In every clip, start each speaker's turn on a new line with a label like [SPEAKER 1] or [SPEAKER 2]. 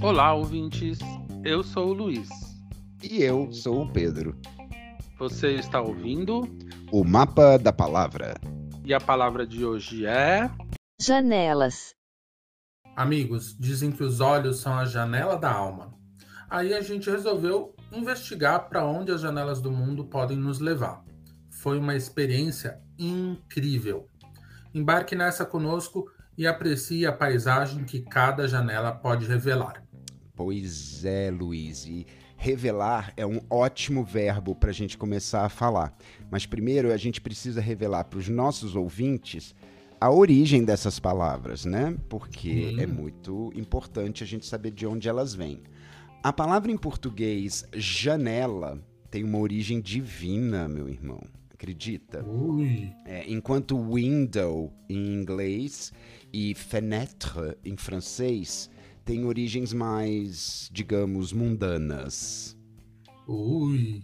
[SPEAKER 1] Olá, ouvintes. Eu sou o Luiz.
[SPEAKER 2] E eu sou o Pedro.
[SPEAKER 1] Você está ouvindo?
[SPEAKER 2] O Mapa da Palavra.
[SPEAKER 1] E a palavra de hoje é.
[SPEAKER 3] Janelas.
[SPEAKER 4] Amigos, dizem que os olhos são a janela da alma. Aí a gente resolveu investigar para onde as janelas do mundo podem nos levar. Foi uma experiência incrível. Embarque nessa conosco e aprecie a paisagem que cada janela pode revelar.
[SPEAKER 2] Pois é, Luiz. E revelar é um ótimo verbo para a gente começar a falar. Mas primeiro a gente precisa revelar para os nossos ouvintes a origem dessas palavras, né? Porque é muito importante a gente saber de onde elas vêm. A palavra em português janela tem uma origem divina, meu irmão. Acredita?
[SPEAKER 4] Ui.
[SPEAKER 2] É, enquanto window em inglês e fenêtre em francês têm origens mais, digamos, mundanas.
[SPEAKER 4] Ui.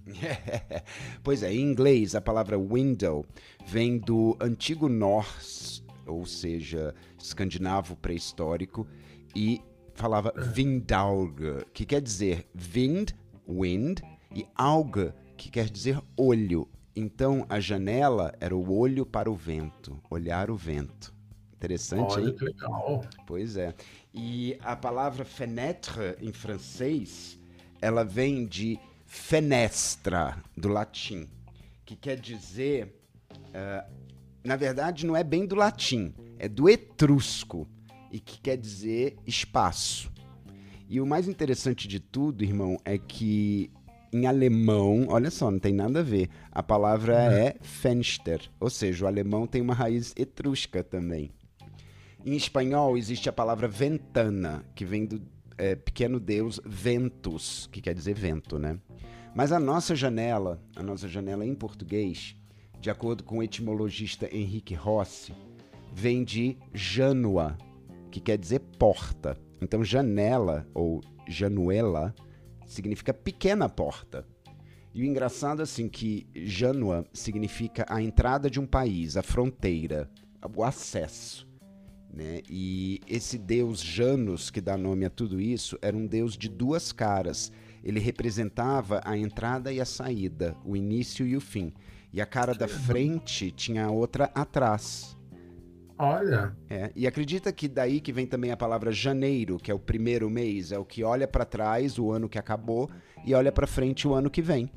[SPEAKER 2] pois é, em inglês a palavra window vem do antigo Norse, ou seja, escandinavo pré-histórico, e falava vindauge, que quer dizer vind, wind, e auge, que quer dizer olho. Então a janela era o olho para o vento, olhar o vento. Interessante,
[SPEAKER 4] Olha
[SPEAKER 2] hein?
[SPEAKER 4] que legal.
[SPEAKER 2] Pois é. E a palavra fenêtre em francês, ela vem de fenestra, do latim, que quer dizer. ah, na verdade, não é bem do latim, é do etrusco, e que quer dizer espaço. E o mais interessante de tudo, irmão, é que em alemão, olha só, não tem nada a ver. A palavra é Fenster, ou seja, o alemão tem uma raiz etrusca também. Em espanhol existe a palavra ventana, que vem do é, pequeno deus ventus, que quer dizer vento, né? Mas a nossa janela, a nossa janela em português, de acordo com o etimologista Henrique Rossi, vem de janua, que quer dizer porta. Então janela ou januela significa pequena porta. E o engraçado assim que Janua significa a entrada de um país, a fronteira, o acesso. Né? E esse deus Janus, que dá nome a tudo isso, era um deus de duas caras. Ele representava a entrada e a saída, o início e o fim. E a cara da frente tinha a outra atrás.
[SPEAKER 4] Olha,
[SPEAKER 2] É, e acredita que daí que vem também a palavra janeiro, que é o primeiro mês, é o que olha para trás o ano que acabou e olha para frente o ano que vem.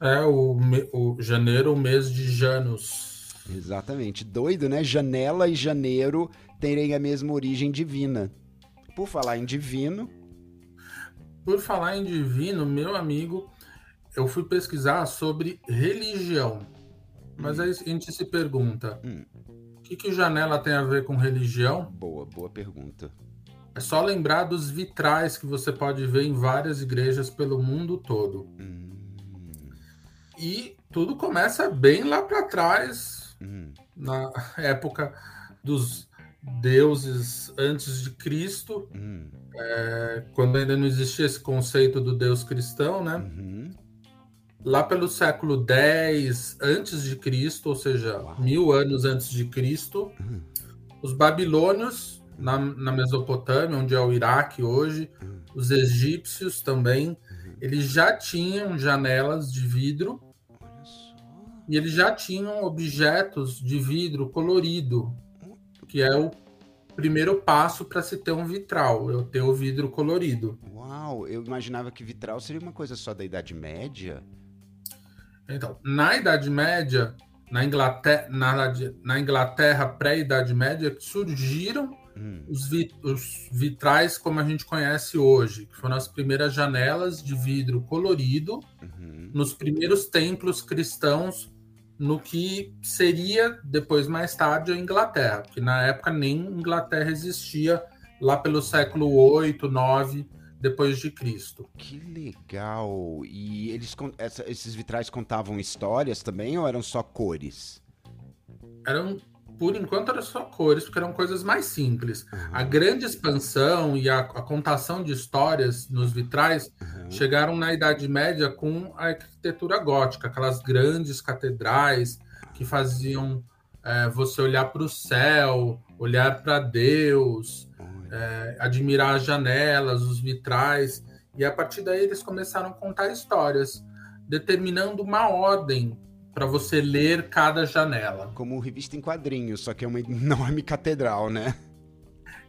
[SPEAKER 4] é o, o janeiro, o mês de Janus.
[SPEAKER 2] Exatamente. Doido, né? Janela e janeiro terem a mesma origem divina. Por falar em divino,
[SPEAKER 4] Por falar em divino, meu amigo, eu fui pesquisar sobre religião. Mas aí a gente se pergunta:
[SPEAKER 2] Hum.
[SPEAKER 4] o que, que janela tem a ver com religião?
[SPEAKER 2] boa, boa pergunta.
[SPEAKER 4] É só lembrar dos vitrais que você pode ver em várias igrejas pelo mundo todo.
[SPEAKER 2] Hum,
[SPEAKER 4] E tudo começa bem lá para trás,
[SPEAKER 2] hum,
[SPEAKER 4] na época dos deuses antes de Cristo,
[SPEAKER 2] hum,
[SPEAKER 4] é, quando ainda não existia esse conceito do Deus cristão, né?
[SPEAKER 2] uhum.
[SPEAKER 4] Lá pelo século X antes de Cristo, ou seja,
[SPEAKER 2] Uau.
[SPEAKER 4] mil anos antes de Cristo,
[SPEAKER 2] Uhum.
[SPEAKER 4] os babilônios na, na Mesopotâmia, onde é o Iraque hoje,
[SPEAKER 2] Uhum.
[SPEAKER 4] os egípcios também, eles já tinham janelas de vidro. E eles já tinham objetos de vidro colorido, que é o primeiro passo para se ter um vitral, eu ter o vidro colorido.
[SPEAKER 2] Uau, eu imaginava que vitral seria uma coisa só da Idade Média.
[SPEAKER 4] Então, na Idade Média, na Inglaterra, na, na Inglaterra pré-Idade Média, surgiram
[SPEAKER 2] Hum,
[SPEAKER 4] os, os vitrais como a gente conhece hoje, que foram as primeiras janelas de vidro colorido
[SPEAKER 2] uhum.
[SPEAKER 4] nos primeiros templos cristãos no que seria depois mais tarde a Inglaterra, porque na época nem Inglaterra existia lá pelo século 8, 9 depois de Cristo.
[SPEAKER 2] Que legal! E eles essa- esses vitrais contavam histórias também ou eram só cores?
[SPEAKER 4] Eram por enquanto eram só cores, porque eram coisas mais simples.
[SPEAKER 2] Aham,
[SPEAKER 4] A grande expansão e a, a contação de histórias nos vitrais
[SPEAKER 2] aham.
[SPEAKER 4] chegaram na Idade Média com a arquitetura gótica, aquelas grandes catedrais que faziam é, você olhar para o céu, olhar para Deus, é, admirar as janelas, os vitrais, e a partir daí eles começaram a contar histórias, determinando uma ordem para você ler cada janela.
[SPEAKER 2] Como revista em quadrinhos, só que é uma enorme catedral, né?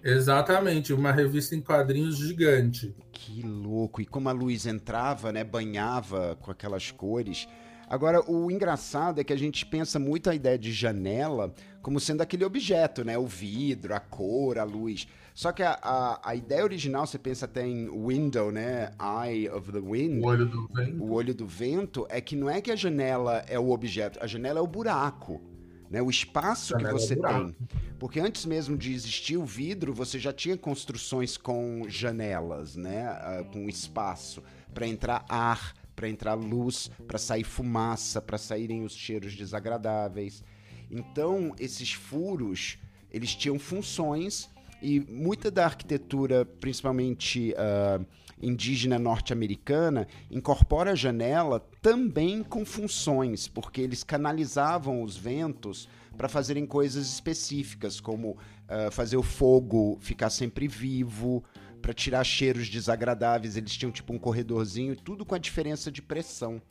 [SPEAKER 4] Exatamente, uma revista em quadrinhos gigante.
[SPEAKER 2] Que louco! E como a luz entrava, né, banhava com aquelas cores. Agora, o engraçado é que a gente pensa muito a ideia de janela como sendo aquele objeto, né? O vidro, a cor, a luz. Só que a, a, a, ideia original, você pensa até em window, né? Eye of the wind.
[SPEAKER 4] O olho do vento.
[SPEAKER 2] O olho do vento é que não é que a janela é o objeto, a janela é o buraco. Né, o espaço que é você é tem. Porque antes mesmo de existir o vidro, você já tinha construções com janelas, né, uh, com espaço para entrar ar, para entrar luz, para sair fumaça, para saírem os cheiros desagradáveis. Então, esses furos, eles tinham funções e muita da arquitetura, principalmente uh, indígena norte-americana, incorpora a janela também com funções, porque eles canalizavam os ventos para fazerem coisas específicas, como uh, fazer o fogo ficar sempre vivo, para tirar cheiros desagradáveis. Eles tinham tipo um corredorzinho, tudo com a diferença de pressão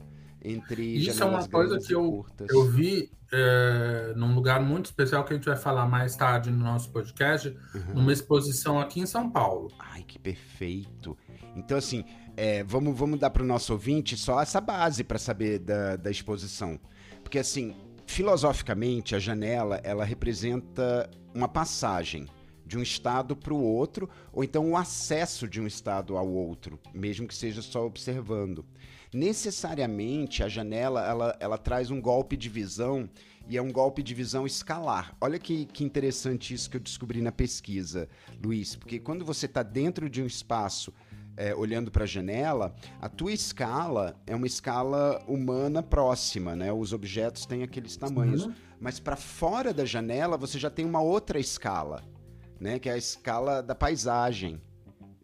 [SPEAKER 2] entre
[SPEAKER 4] Isso é uma coisa que eu, eu vi é, num lugar muito especial que a gente vai falar mais tarde no nosso podcast, uhum. numa exposição aqui em São Paulo.
[SPEAKER 2] Ai, que perfeito! Então, assim, é, vamos, vamos dar para o nosso ouvinte só essa base para saber da, da exposição. Porque, assim, filosoficamente, a janela ela representa uma passagem de um estado para o outro, ou então o acesso de um estado ao outro, mesmo que seja só observando. Necessariamente a janela ela, ela traz um golpe de visão e é um golpe de visão escalar. Olha que, que interessante isso que eu descobri na pesquisa, Luiz, porque quando você está dentro de um espaço é, olhando para a janela, a tua escala é uma escala humana próxima, né? Os objetos têm aqueles tamanhos. Uhum. Mas para fora da janela você já tem uma outra escala né? Que é a escala da paisagem,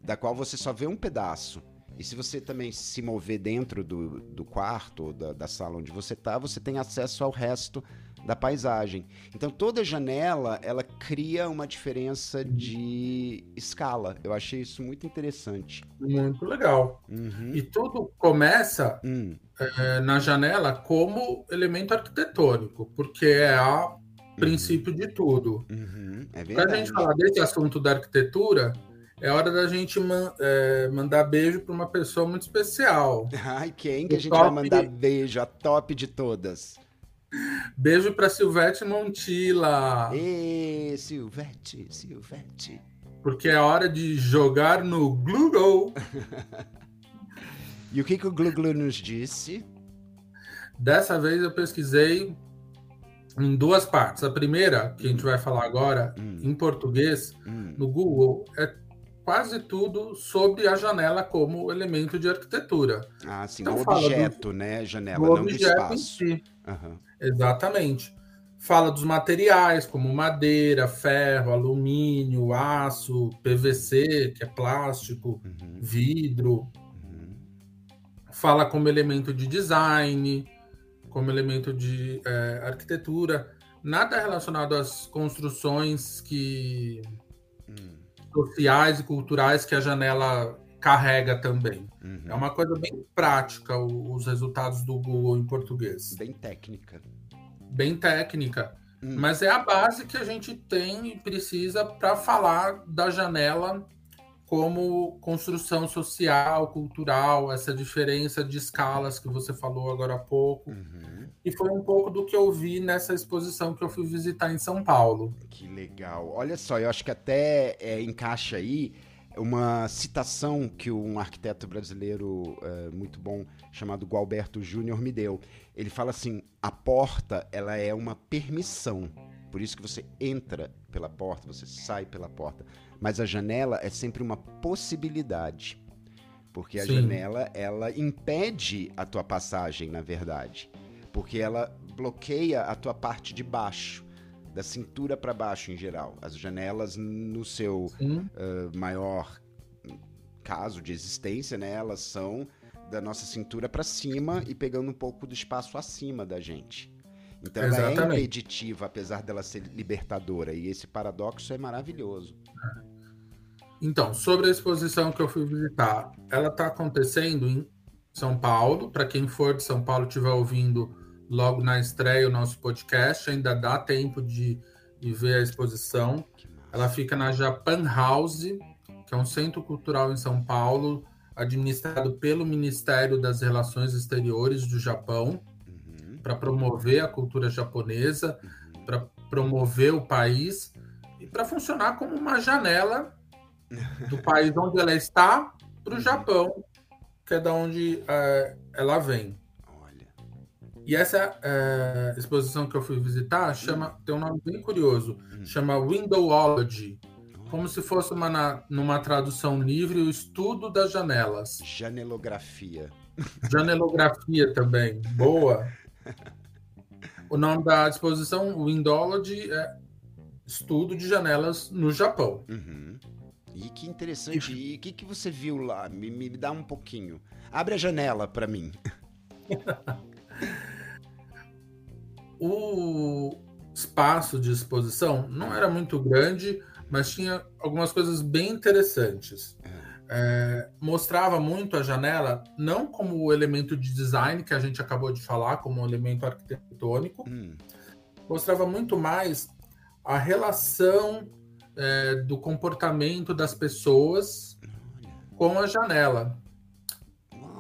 [SPEAKER 2] da qual você só vê um pedaço. E se você também se mover dentro do, do quarto, da, da sala onde você está, você tem acesso ao resto da paisagem. Então toda janela ela cria uma diferença de escala. Eu achei isso muito interessante.
[SPEAKER 4] Muito legal. Uhum. E tudo começa hum. é, na janela como elemento arquitetônico, porque é a princípio de tudo.
[SPEAKER 2] Uhum, é
[SPEAKER 4] Para a gente falar desse assunto da arquitetura, é hora da gente man, é, mandar beijo para uma pessoa muito especial.
[SPEAKER 2] Ai, quem que o a gente top... vai mandar beijo? A top de todas.
[SPEAKER 4] Beijo para Silvete Montila.
[SPEAKER 2] Ê, Silvete, Silvete.
[SPEAKER 4] Porque é hora de jogar no Google.
[SPEAKER 2] e o que, que o Google nos disse?
[SPEAKER 4] Dessa vez eu pesquisei em duas partes. A primeira, que a gente vai falar agora, hum. em português, hum. no Google, é quase tudo sobre a janela como elemento de arquitetura.
[SPEAKER 2] Ah, sim, então, o objeto, do, né? Janela, não objeto do espaço. Em si.
[SPEAKER 4] Uhum. Exatamente. Fala dos materiais, como madeira, ferro, alumínio, aço, PVC, que é plástico, uhum. vidro. Uhum. Fala como elemento de design, como elemento de é, arquitetura, nada relacionado às construções que. Sociais e culturais que a janela carrega também. Uhum. É uma coisa bem prática o, os resultados do Google em português.
[SPEAKER 2] Bem técnica.
[SPEAKER 4] Bem técnica. Hum. Mas é a base que a gente tem e precisa para falar da janela como construção social, cultural, essa diferença de escalas que você falou agora há pouco. Uhum. E foi um pouco do que eu vi nessa exposição que eu fui visitar em São Paulo.
[SPEAKER 2] Que legal. Olha só, eu acho que até é, encaixa aí uma citação que um arquiteto brasileiro é, muito bom chamado Gualberto Júnior me deu. Ele fala assim: a porta ela é uma permissão. Por isso que você entra pela porta, você sai pela porta mas a janela é sempre uma possibilidade. Porque a Sim. janela, ela impede a tua passagem, na verdade. Porque ela bloqueia a tua parte de baixo, da cintura para baixo em geral. As janelas, no seu uh, maior caso de existência, né, elas são da nossa cintura para cima e pegando um pouco do espaço acima da gente. Então Exatamente. ela é impeditiva, apesar dela ser libertadora. E esse paradoxo é maravilhoso.
[SPEAKER 4] Então, sobre a exposição que eu fui visitar, ela está acontecendo em São Paulo. Para quem for de São Paulo estiver ouvindo logo na estreia o nosso podcast, ainda dá tempo de, de ver a exposição. Ela fica na Japan House, que é um centro cultural em São Paulo, administrado pelo Ministério das Relações Exteriores do Japão, uhum. para promover a cultura japonesa, uhum. para promover o país e para funcionar como uma janela do país onde ela está para o Japão, que é da onde é, ela vem. E essa é, exposição que eu fui visitar chama, tem um nome bem curioso, hum. chama Windowology, como se fosse uma, numa tradução livre o estudo das janelas.
[SPEAKER 2] Janelografia.
[SPEAKER 4] Janelografia também, boa. O nome da exposição, Windowology, é Estudo de Janelas no Japão.
[SPEAKER 2] Uhum. E que interessante. E o que, que você viu lá? Me, me dá um pouquinho. Abre a janela para mim.
[SPEAKER 4] o espaço de exposição não era muito grande, mas tinha algumas coisas bem interessantes. É. é, mostrava muito a janela, não como o elemento de design que a gente acabou de falar, como um elemento arquitetônico, hum. mostrava muito mais a relação é, do comportamento das pessoas com a janela.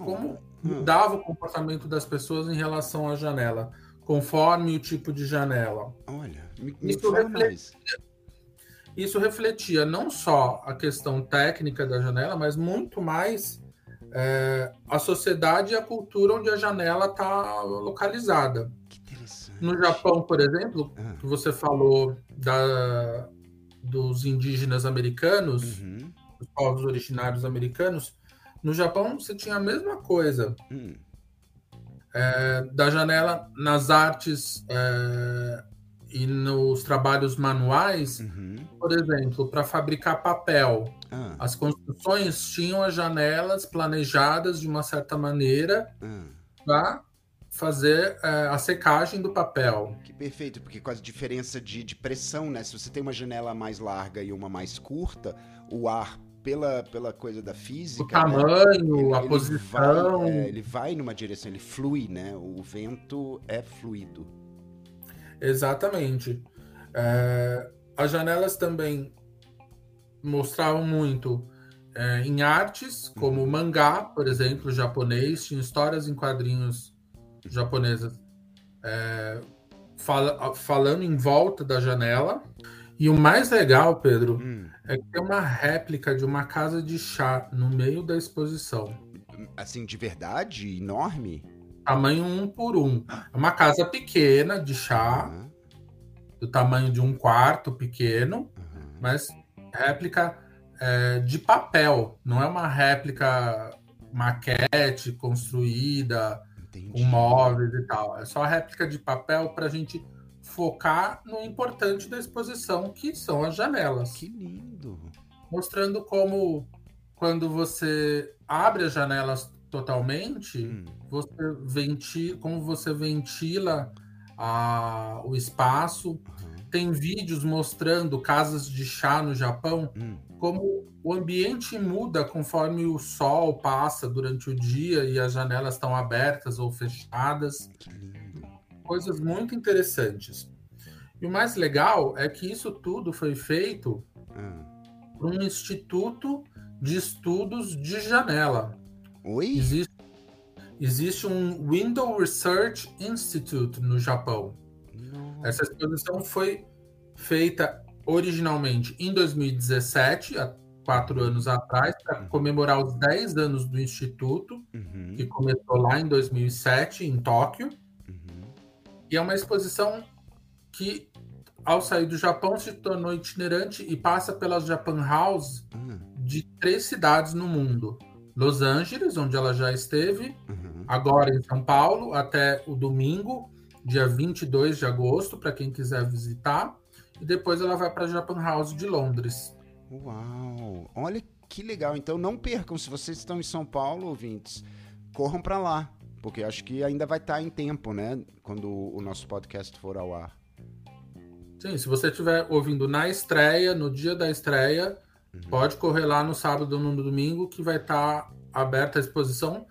[SPEAKER 4] Como mudava o comportamento das pessoas em relação à janela, conforme o tipo de janela.
[SPEAKER 2] Olha, me, me isso, refletia,
[SPEAKER 4] isso refletia não só a questão técnica da janela, mas muito mais é, a sociedade e a cultura onde a janela está localizada. No Japão, por exemplo, ah. que você falou da, dos indígenas americanos, uhum. dos povos originários americanos, no Japão você tinha a mesma coisa. Uhum. É, da janela nas artes é, e nos trabalhos manuais, uhum. por exemplo, para fabricar papel. Ah. As construções tinham as janelas planejadas de uma certa maneira ah. para fazer é, a secagem do papel.
[SPEAKER 2] Que perfeito, porque com a diferença de, de pressão, né? Se você tem uma janela mais larga e uma mais curta, o ar pela, pela coisa da física. O
[SPEAKER 4] tamanho,
[SPEAKER 2] né?
[SPEAKER 4] a
[SPEAKER 2] ele
[SPEAKER 4] posição.
[SPEAKER 2] Vai, é, ele vai numa direção, ele flui, né? O vento é fluido.
[SPEAKER 4] Exatamente. É, as janelas também mostravam muito é, em artes, como uhum. mangá, por exemplo, japonês, tinha histórias em quadrinhos japonesas é, fala, falando em volta da janela. E o mais legal, Pedro, hum. é que tem uma réplica de uma casa de chá no meio da exposição.
[SPEAKER 2] Assim, de verdade? Enorme?
[SPEAKER 4] Tamanho um por um. É uma casa pequena de chá, uhum. do tamanho de um quarto pequeno, uhum. mas réplica é, de papel. Não é uma réplica maquete construída Entendi. com móveis e tal. É só réplica de papel para a gente focar no importante da exposição, que são as janelas.
[SPEAKER 2] Que lindo!
[SPEAKER 4] Mostrando como, quando você abre as janelas totalmente, hum. você ventila, como você ventila a, o espaço. Uhum. Tem vídeos mostrando casas de chá no Japão, hum. como o ambiente muda conforme o sol passa durante o dia e as janelas estão abertas ou fechadas. Coisas muito interessantes. E o mais legal é que isso tudo foi feito hum. por um instituto de estudos de janela.
[SPEAKER 2] Oi?
[SPEAKER 4] Existe, existe um Window Research Institute no Japão. Nossa. Essa exposição foi feita originalmente em 2017, quatro anos atrás, para uhum. comemorar os 10 anos do Instituto, uhum. que começou lá em 2007, em Tóquio. E é uma exposição que, ao sair do Japão, se tornou itinerante e passa pelas Japan House uhum. de três cidades no mundo. Los Angeles, onde ela já esteve, uhum. agora em São Paulo, até o domingo, dia 22 de agosto, para quem quiser visitar. E depois ela vai para a Japan House de Londres.
[SPEAKER 2] Uau! Olha que legal. Então não percam, se vocês estão em São Paulo, ouvintes, corram para lá. Porque acho que ainda vai estar em tempo, né? Quando o nosso podcast for ao ar.
[SPEAKER 4] Sim, se você estiver ouvindo na estreia, no dia da estreia, uhum. pode correr lá no sábado ou no domingo que vai estar aberta a exposição.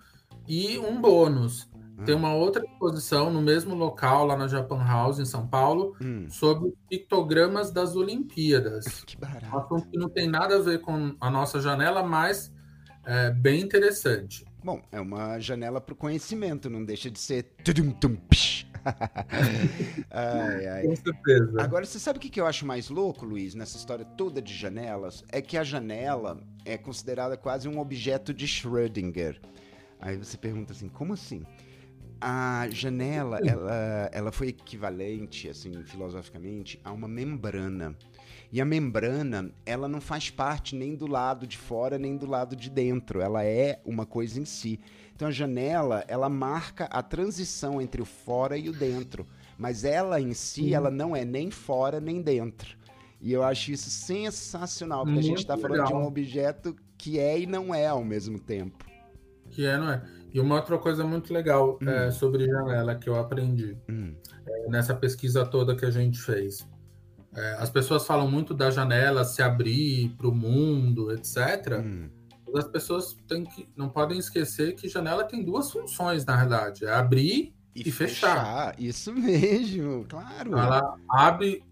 [SPEAKER 4] E um bônus. Tem uma outra exposição no mesmo local, lá na Japan House, em São Paulo, hum. sobre pictogramas das Olimpíadas.
[SPEAKER 2] Que barato. Um
[SPEAKER 4] assunto que não tem nada a ver com a nossa janela, mas é bem interessante.
[SPEAKER 2] Bom, é uma janela para o conhecimento, não deixa de ser.
[SPEAKER 4] ai, ai. Com certeza.
[SPEAKER 2] Agora, você sabe o que eu acho mais louco, Luiz, nessa história toda de janelas? É que a janela é considerada quase um objeto de Schrödinger. Aí você pergunta assim, como assim? a janela, ela, ela foi equivalente, assim, filosoficamente, a uma membrana. E a membrana, ela não faz parte nem do lado de fora, nem do lado de dentro. Ela é uma coisa em si. Então a janela, ela marca a transição entre o fora e o dentro. Mas ela em si, ela não é nem fora nem dentro. E eu acho isso sensacional, porque Muito a gente está falando de um objeto que é e não é ao mesmo tempo.
[SPEAKER 4] Que é, não é? E uma outra coisa muito legal hum. é, sobre janela que eu aprendi hum. é, nessa pesquisa toda que a gente fez. É, as pessoas falam muito da janela se abrir para o mundo, etc. Hum. Mas as pessoas têm que, não podem esquecer que janela tem duas funções, na verdade: é abrir e, e fechar.
[SPEAKER 2] fechar. Isso mesmo, claro.
[SPEAKER 4] Então, ela abre,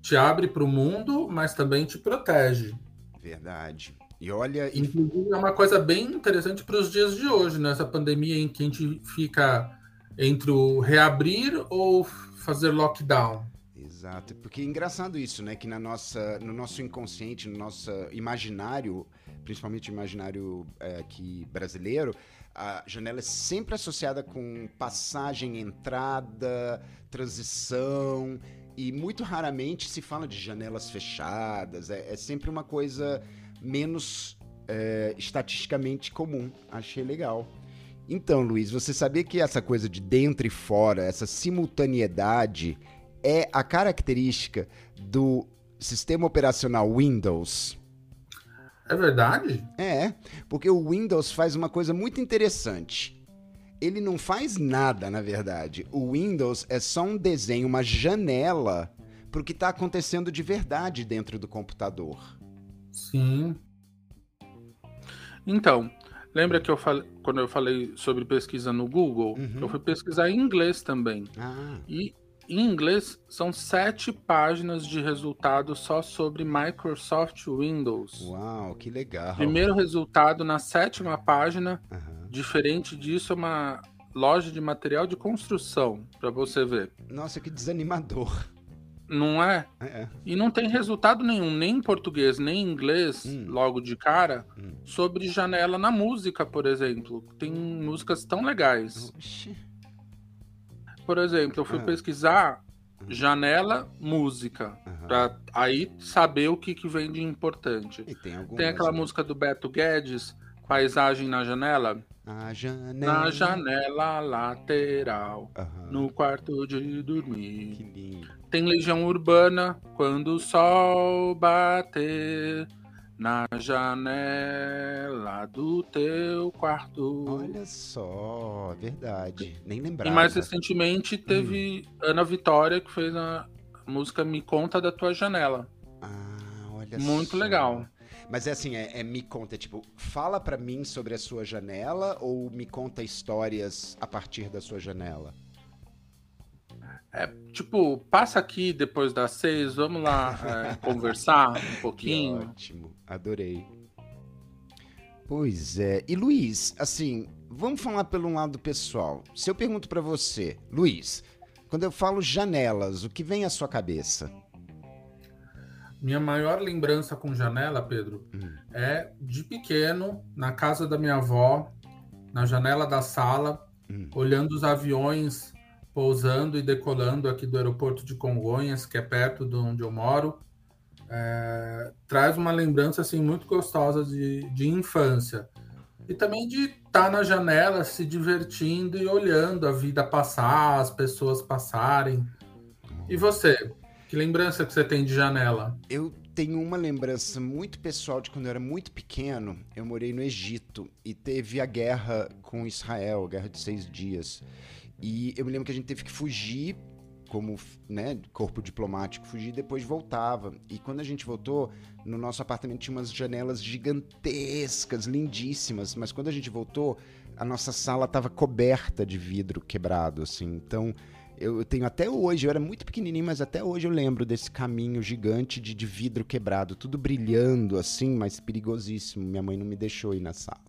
[SPEAKER 4] te abre para o mundo, mas também te protege.
[SPEAKER 2] Verdade. E olha.
[SPEAKER 4] Inclusive, é uma coisa bem interessante para os dias de hoje, nessa pandemia em que a gente fica entre o reabrir ou fazer lockdown.
[SPEAKER 2] Exato, porque é engraçado isso, né? Que na nossa, no nosso inconsciente, no nosso imaginário, principalmente imaginário é, aqui brasileiro, a janela é sempre associada com passagem, entrada, transição, e muito raramente se fala de janelas fechadas. É, é sempre uma coisa menos é, estatisticamente comum. Achei legal. Então, Luiz, você sabia que essa coisa de dentro e fora, essa simultaneidade, é a característica do sistema operacional Windows?
[SPEAKER 4] É verdade?
[SPEAKER 2] É, porque o Windows faz uma coisa muito interessante. Ele não faz nada, na verdade. O Windows é só um desenho, uma janela para o que está acontecendo de verdade dentro do computador.
[SPEAKER 4] Sim.
[SPEAKER 1] Então, lembra que eu falei, quando eu falei sobre pesquisa no Google, uhum. eu fui pesquisar em inglês também.
[SPEAKER 2] Ah.
[SPEAKER 1] E em inglês são sete páginas de resultados só sobre Microsoft Windows.
[SPEAKER 2] Uau, que legal.
[SPEAKER 1] Primeiro resultado na sétima página. Uhum. Diferente disso, é uma loja de material de construção, para você ver.
[SPEAKER 2] Nossa, que desanimador.
[SPEAKER 1] Não é?
[SPEAKER 2] é? é?
[SPEAKER 1] E não tem resultado nenhum, nem em português, nem em inglês, hum. logo de cara, hum. sobre janela na música, por exemplo. Tem músicas tão legais. Oxi. Por exemplo, eu fui ah. pesquisar hum. janela música, uhum. pra aí saber o que, que vem de importante.
[SPEAKER 2] tem,
[SPEAKER 1] tem aquela música do Beto Guedes, Paisagem na Janela.
[SPEAKER 2] Na janela.
[SPEAKER 1] Na janela lateral, uhum. no quarto de dormir.
[SPEAKER 2] Que lindo.
[SPEAKER 1] Tem Legião Urbana, quando o sol bater na janela do teu quarto.
[SPEAKER 2] Olha só, verdade. Nem lembrava.
[SPEAKER 1] E mais recentemente teve hum. Ana Vitória, que fez a música Me Conta da Tua Janela.
[SPEAKER 2] Ah, olha
[SPEAKER 1] Muito
[SPEAKER 2] só.
[SPEAKER 1] legal.
[SPEAKER 2] Mas é assim, é, é me conta, é tipo, fala para mim sobre a sua janela ou me conta histórias a partir da sua janela?
[SPEAKER 1] É, tipo, passa aqui depois das seis, vamos lá é, conversar um pouquinho.
[SPEAKER 2] Que ótimo, adorei. Pois é. E Luiz, assim, vamos falar pelo lado pessoal. Se eu pergunto para você, Luiz, quando eu falo janelas, o que vem à sua cabeça?
[SPEAKER 4] Minha maior lembrança com janela, Pedro, hum. é de pequeno, na casa da minha avó, na janela da sala, hum. olhando os aviões pousando e decolando aqui do aeroporto de Congonhas, que é perto de onde eu moro, é, traz uma lembrança assim muito gostosa de, de infância e também de estar tá na janela se divertindo e olhando a vida passar, as pessoas passarem. E você? Que lembrança que você tem de janela?
[SPEAKER 2] Eu tenho uma lembrança muito pessoal de quando eu era muito pequeno. Eu morei no Egito e teve a guerra com Israel, a guerra de seis dias. E eu me lembro que a gente teve que fugir como né, corpo diplomático, fugir e depois voltava. E quando a gente voltou, no nosso apartamento tinha umas janelas gigantescas, lindíssimas, mas quando a gente voltou, a nossa sala estava coberta de vidro quebrado, assim. Então, eu tenho até hoje, eu era muito pequenininho, mas até hoje eu lembro desse caminho gigante de, de vidro quebrado, tudo brilhando assim, mas perigosíssimo. Minha mãe não me deixou ir na sala.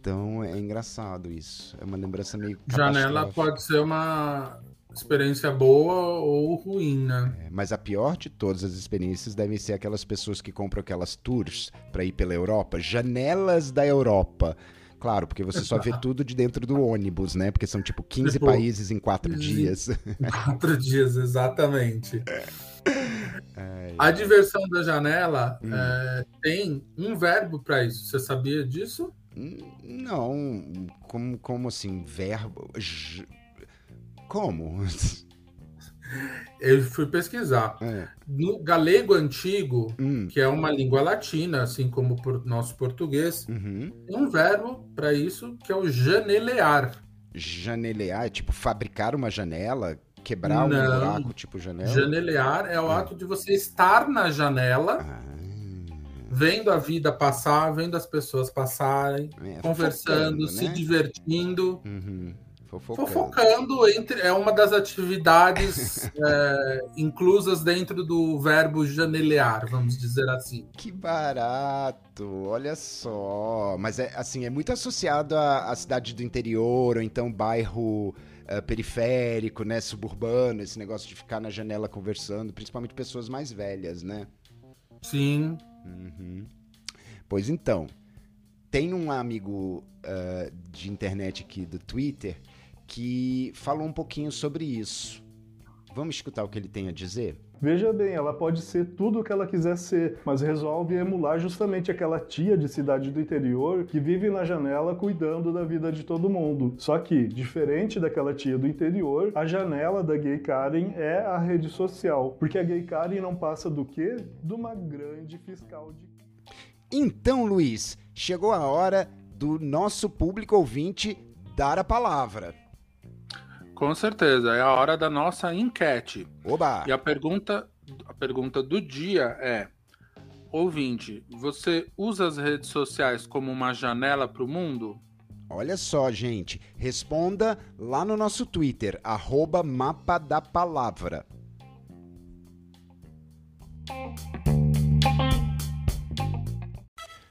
[SPEAKER 2] Então é engraçado isso. É uma lembrança meio.
[SPEAKER 4] Janela pode ser uma experiência boa ou ruim, né?
[SPEAKER 2] É, mas a pior de todas as experiências devem ser aquelas pessoas que compram aquelas tours para ir pela Europa, janelas da Europa. Claro, porque você só vê tudo de dentro do ônibus, né? Porque são tipo 15 tipo, países em quatro dias.
[SPEAKER 4] Quatro dias, exatamente. É, a diversão da janela hum. é, tem um verbo para isso. Você sabia disso?
[SPEAKER 2] Não. Como, como assim? Verbo. Como?
[SPEAKER 4] Eu fui pesquisar. É. No galego antigo, hum. que é uma língua latina, assim como o nosso português, uhum. tem um verbo para isso que é o janelear.
[SPEAKER 2] Janelear é tipo fabricar uma janela, quebrar Não. um buraco, tipo janela?
[SPEAKER 4] Janelear é o é. ato de você estar na janela. Ah vendo a vida passar, vendo as pessoas passarem, é, conversando, se né? divertindo. Uhum. Fofocando. Fofocando entre, é uma das atividades é, inclusas dentro do verbo janelear, vamos dizer assim.
[SPEAKER 2] Que barato, olha só. Mas é assim, é muito associado à, à cidade do interior, ou então bairro uh, periférico, né, suburbano, esse negócio de ficar na janela conversando, principalmente pessoas mais velhas, né?
[SPEAKER 4] Sim.
[SPEAKER 2] Uhum. Pois então, tem um amigo uh, de internet aqui do Twitter que falou um pouquinho sobre isso. Vamos escutar o que ele tem a dizer?
[SPEAKER 3] Veja bem, ela pode ser tudo o que ela quiser ser, mas resolve emular justamente aquela tia de cidade do interior que vive na janela cuidando da vida de todo mundo. Só que, diferente daquela tia do interior, a janela da Gay Karen é a rede social, porque a Gay Karen não passa do quê? De uma grande fiscal de.
[SPEAKER 2] Então, Luiz, chegou a hora do nosso público ouvinte dar a palavra.
[SPEAKER 1] Com certeza, é a hora da nossa enquete.
[SPEAKER 2] Oba!
[SPEAKER 1] E a pergunta, a pergunta do dia é: ouvinte, você usa as redes sociais como uma janela para o mundo?
[SPEAKER 2] Olha só, gente, responda lá no nosso Twitter, arroba Mapa da Palavra.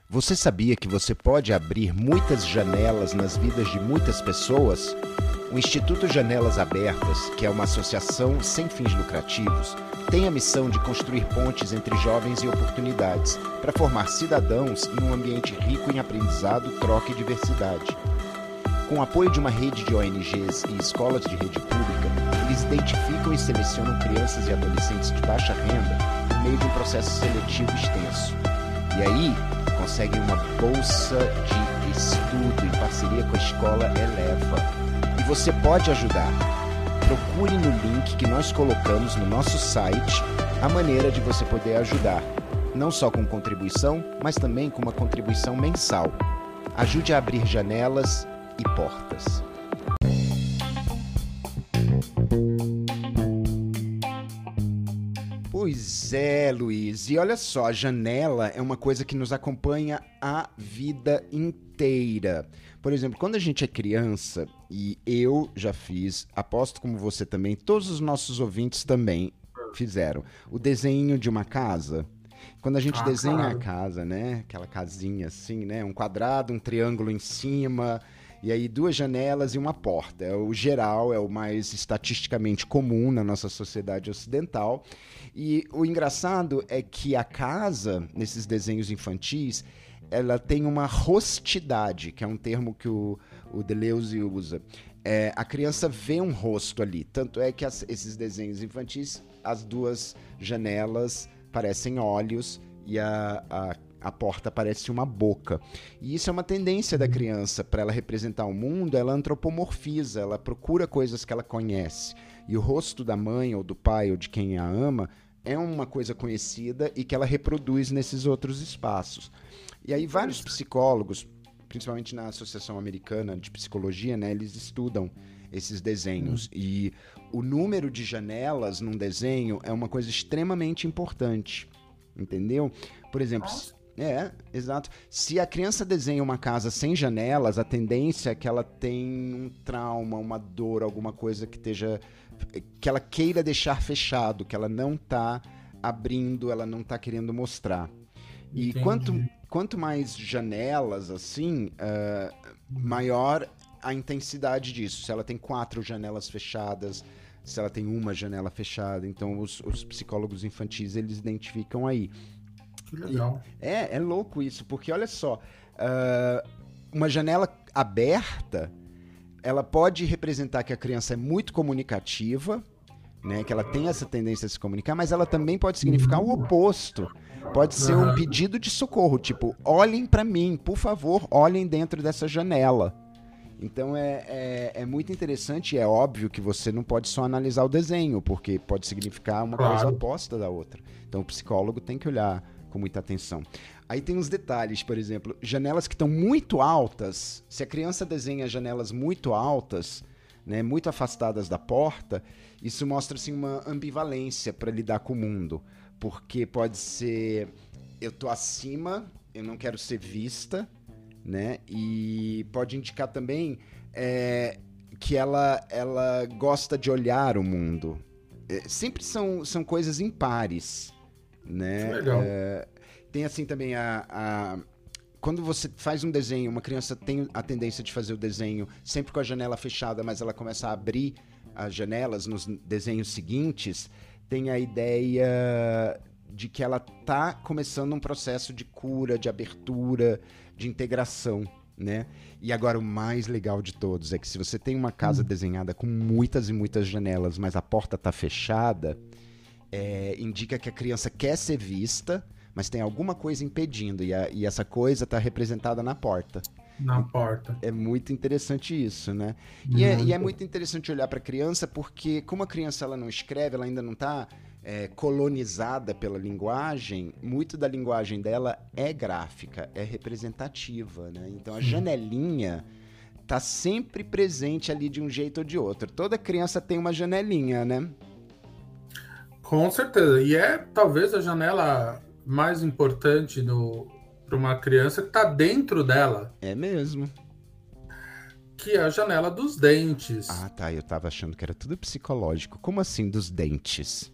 [SPEAKER 2] Você sabia que você pode abrir muitas janelas nas vidas de muitas pessoas? O Instituto Janelas Abertas, que é uma associação sem fins lucrativos, tem a missão de construir pontes entre jovens e oportunidades para formar cidadãos em um ambiente rico em aprendizado, troca e diversidade. Com o apoio de uma rede de ONGs e escolas de rede pública, eles identificam e selecionam crianças e adolescentes de baixa renda por meio de um processo seletivo extenso. E aí, conseguem uma bolsa de estudo em parceria com a escola Eleva você pode ajudar. Procure no link que nós colocamos no nosso site a maneira de você poder ajudar, não só com contribuição, mas também com uma contribuição mensal. Ajude a abrir janelas e portas. Pois é, Luiz. E olha só, a janela é uma coisa que nos acompanha a vida inteira. Por exemplo, quando a gente é criança, e eu já fiz, aposto como você também, todos os nossos ouvintes também fizeram, o desenho de uma casa. Quando a gente ah, desenha claro. a casa, né? Aquela casinha assim, né? Um quadrado, um triângulo em cima, e aí duas janelas e uma porta. É o geral, é o mais estatisticamente comum na nossa sociedade ocidental. E o engraçado é que a casa, nesses desenhos infantis, ela tem uma rostidade, que é um termo que o, o Deleuze usa. É, a criança vê um rosto ali. Tanto é que as, esses desenhos infantis, as duas janelas parecem olhos e a, a, a porta parece uma boca. E isso é uma tendência da criança. Para ela representar o mundo, ela antropomorfiza, ela procura coisas que ela conhece. E o rosto da mãe, ou do pai, ou de quem a ama, é uma coisa conhecida e que ela reproduz nesses outros espaços. E aí vários psicólogos, principalmente na Associação Americana de Psicologia, né, eles estudam esses desenhos. Hum. E o número de janelas num desenho é uma coisa extremamente importante. Entendeu? Por exemplo, é, exato. Se a criança desenha uma casa sem janelas, a tendência é que ela tenha um trauma, uma dor, alguma coisa que esteja que ela queira deixar fechado, que ela não está abrindo, ela não está querendo mostrar. E quanto, quanto mais janelas assim, uh, maior a intensidade disso. Se ela tem quatro janelas fechadas, se ela tem uma janela fechada. Então, os, os psicólogos infantis eles identificam aí.
[SPEAKER 4] Que legal.
[SPEAKER 2] É, é louco isso, porque olha só, uh, uma janela aberta, ela pode representar que a criança é muito comunicativa, né, que ela tem essa tendência a se comunicar, mas ela também pode significar o oposto. Pode ser um pedido de socorro, tipo, olhem para mim, por favor, olhem dentro dessa janela. Então é, é, é, muito interessante e é óbvio que você não pode só analisar o desenho, porque pode significar uma claro. coisa oposta da outra. Então o psicólogo tem que olhar com muita atenção. Aí tem uns detalhes, por exemplo, janelas que estão muito altas. Se a criança desenha janelas muito altas, né, muito afastadas da porta, isso mostra assim, uma ambivalência para lidar com o mundo. Porque pode ser eu tô acima, eu não quero ser vista, né? E pode indicar também é, que ela, ela gosta de olhar o mundo. É, sempre são, são coisas impares, né?
[SPEAKER 4] Legal. É,
[SPEAKER 2] tem assim também a, a quando você faz um desenho, uma criança tem a tendência de fazer o desenho sempre com a janela fechada, mas ela começa a abrir as janelas nos desenhos seguintes, tem a ideia de que ela tá começando um processo de cura, de abertura, de integração, né? E agora o mais legal de todos é que se você tem uma casa hum. desenhada com muitas e muitas janelas, mas a porta tá fechada, é, indica que a criança quer ser vista, mas tem alguma coisa impedindo e, a, e essa coisa está representada na porta.
[SPEAKER 4] Na porta.
[SPEAKER 2] É muito interessante isso, né? E é, e é, muito interessante olhar para a criança porque como a criança ela não escreve, ela ainda não está é, colonizada pela linguagem, muito da linguagem dela é gráfica, é representativa, né? Então a janelinha tá sempre presente ali de um jeito ou de outro. Toda criança tem uma janelinha, né?
[SPEAKER 4] Com certeza. E é talvez a janela mais importante para uma criança que está dentro dela.
[SPEAKER 2] É mesmo.
[SPEAKER 4] Que é a janela dos dentes.
[SPEAKER 2] Ah, tá. Eu tava achando que era tudo psicológico. Como assim dos dentes?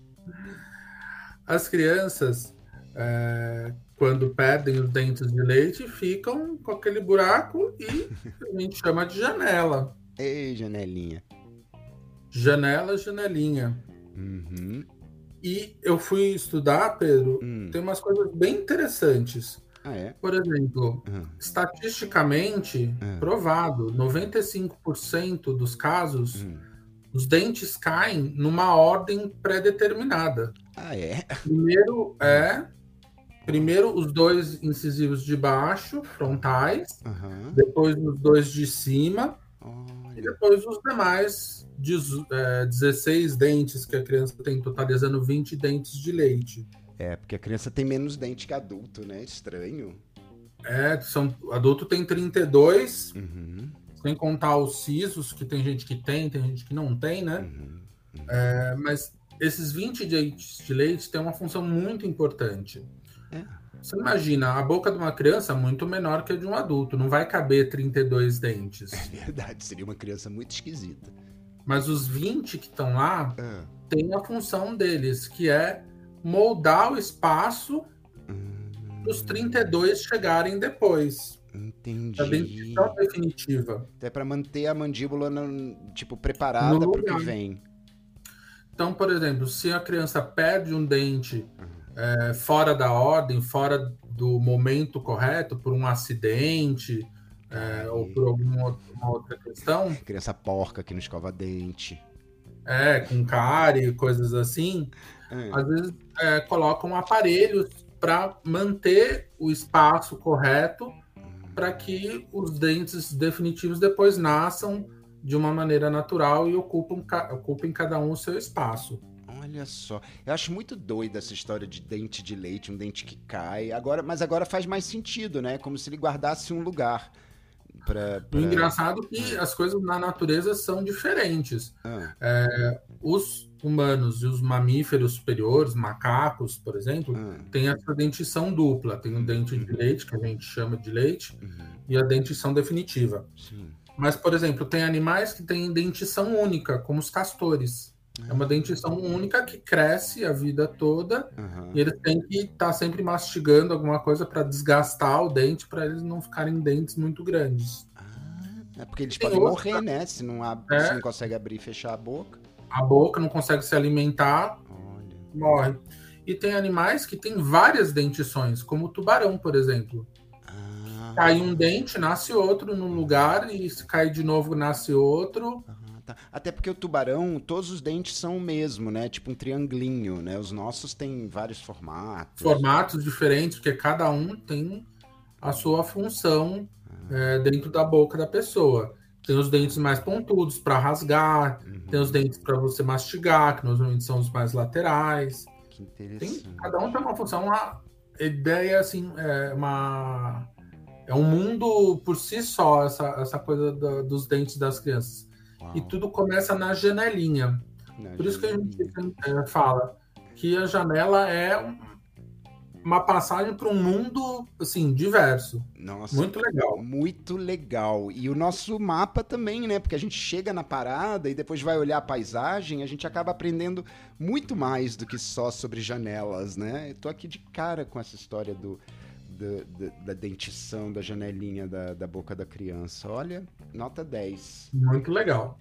[SPEAKER 4] As crianças, é, quando perdem os dentes de leite, ficam com aquele buraco e a gente chama de janela.
[SPEAKER 2] Ei, janelinha.
[SPEAKER 4] Janela, janelinha.
[SPEAKER 2] Uhum.
[SPEAKER 4] E eu fui estudar, Pedro, hum. tem umas coisas bem interessantes.
[SPEAKER 2] Ah, é?
[SPEAKER 4] Por exemplo, uhum. estatisticamente uhum. provado, 95% dos casos uhum os dentes caem numa ordem pré-determinada.
[SPEAKER 2] Ah, é?
[SPEAKER 4] Primeiro é. Primeiro os dois incisivos de baixo, frontais, depois os dois de cima. E depois os demais é, 16 dentes que a criança tem, totalizando 20 dentes de leite.
[SPEAKER 2] É, porque a criança tem menos dente que adulto, né? Estranho.
[SPEAKER 4] É, são, adulto tem 32.
[SPEAKER 2] Uhum.
[SPEAKER 4] Sem contar os sisos, que tem gente que tem, tem gente que não tem, né? Uhum, uhum. É, mas esses 20 dentes de leite têm uma função muito importante.
[SPEAKER 2] É.
[SPEAKER 4] Você imagina, a boca de uma criança é muito menor que a de um adulto, não vai caber 32 dentes.
[SPEAKER 2] É verdade, seria uma criança muito esquisita.
[SPEAKER 4] Mas os 20 que estão lá
[SPEAKER 2] é.
[SPEAKER 4] têm a função deles, que é moldar o espaço
[SPEAKER 2] hum...
[SPEAKER 4] para os 32 chegarem depois.
[SPEAKER 2] Entendi.
[SPEAKER 4] A dentição definitiva.
[SPEAKER 2] É para manter a mandíbula no, tipo preparada para o que vem.
[SPEAKER 4] Então, por exemplo, se a criança perde um dente uhum. É, fora da ordem, fora do momento correto, por um acidente é, ou por alguma outra questão.
[SPEAKER 2] Criança porca que não escova dente.
[SPEAKER 4] É, com cárie, coisas assim. É. Às vezes é, colocam aparelhos para manter o espaço correto para que os dentes definitivos depois nasçam de uma maneira natural e ocupam, ocupem cada um o seu espaço.
[SPEAKER 2] Olha só. Eu acho muito doida essa história de dente de leite, um dente que cai. Agora, mas agora faz mais sentido, né? Como se ele guardasse um lugar. Pra, pra...
[SPEAKER 4] O engraçado é que as coisas na natureza são diferentes. Ah. É, os humanos e os mamíferos superiores, macacos, por exemplo, ah. têm essa dentição dupla. Tem o dente de uhum. leite, que a gente chama de leite, uhum. e a dentição definitiva. Sim. Mas, por exemplo, tem animais que têm dentição única, como os castores. É uma dentição única que cresce a vida toda uhum. e eles têm que estar tá sempre mastigando alguma coisa para desgastar o dente para eles não ficarem dentes muito grandes.
[SPEAKER 2] Ah, é porque eles Tem podem outra... morrer, né? Se não, abre, é. se não consegue abrir e fechar a boca.
[SPEAKER 4] A boca não consegue se alimentar, Olha. morre. E tem animais que têm várias dentições, como o tubarão, por exemplo. Ah. Cai um dente, nasce outro no lugar, e se cai de novo, nasce outro. Uhum
[SPEAKER 2] tá. Até porque o tubarão, todos os dentes são o mesmo, né? Tipo um triangulinho, né? Os nossos têm vários formatos.
[SPEAKER 4] Formatos diferentes, porque cada um tem a sua função ah. é, dentro da boca da pessoa. Tem os dentes mais pontudos para rasgar, uhum. tem os dentes para você mastigar, que normalmente são os mais laterais.
[SPEAKER 2] Que interessante.
[SPEAKER 4] Tem, cada um tem uma função, uma ideia assim, é uma é um mundo por si só essa, essa coisa da, dos dentes das crianças. Uau. E tudo começa na janelinha. Na Por isso que a gente é, fala que a janela é uma passagem para um mundo assim diverso.
[SPEAKER 2] Nossa,
[SPEAKER 4] muito legal.
[SPEAKER 2] Muito legal. E o nosso mapa também, né? Porque a gente chega na parada e depois vai olhar a paisagem, a gente acaba aprendendo muito mais do que só sobre janelas, né? Eu tô aqui de cara com essa história do da, da, da dentição da janelinha da, da boca da criança. Olha, nota 10.
[SPEAKER 4] Muito legal.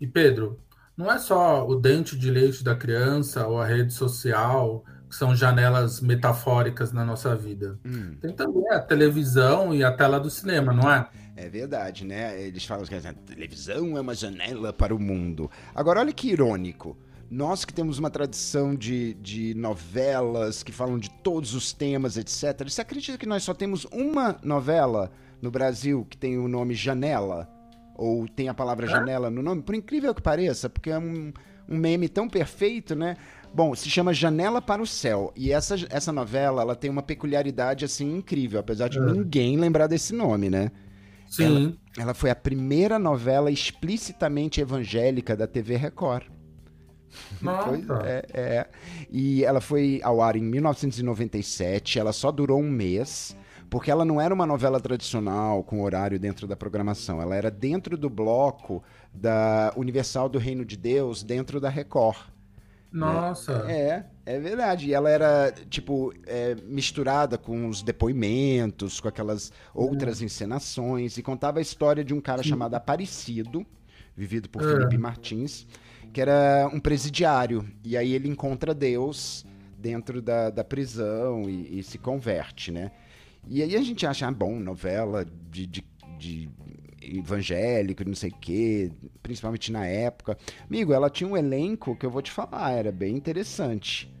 [SPEAKER 4] E Pedro, não é só o dente de leite da criança ou a rede social que são janelas metafóricas na nossa vida. Hum. Tem também a televisão e a tela do cinema, não é?
[SPEAKER 2] É verdade, né? Eles falam que a televisão é uma janela para o mundo. Agora, olha que irônico. Nós que temos uma tradição de, de novelas que falam de todos os temas, etc. Você acredita que nós só temos uma novela no Brasil que tem o nome Janela? Ou tem a palavra janela no nome? Por incrível que pareça, porque é um, um meme tão perfeito, né? Bom, se chama Janela para o Céu. E essa, essa novela, ela tem uma peculiaridade, assim, incrível. Apesar de é. ninguém lembrar desse nome, né?
[SPEAKER 4] Sim.
[SPEAKER 2] Ela, ela foi a primeira novela explicitamente evangélica da TV Record.
[SPEAKER 4] Nossa.
[SPEAKER 2] é, é. E ela foi ao ar em 1997, ela só durou um mês, porque ela não era uma novela tradicional com horário dentro da programação, ela era dentro do bloco da Universal do Reino de Deus, dentro da Record.
[SPEAKER 4] Né? Nossa!
[SPEAKER 2] Né? É, é verdade. E ela era, tipo, é, misturada com os depoimentos, com aquelas outras hum. encenações, e contava a história de um cara Sim. chamado Aparecido, vivido por é. Felipe Martins, que era um presidiário. E aí ele encontra Deus dentro da, da prisão e, e se converte, né? E aí a gente acha, ah, bom, novela de, de, de evangélico, não sei o quê, principalmente na época. Amigo, ela tinha um elenco que eu vou te falar, era bem interessante.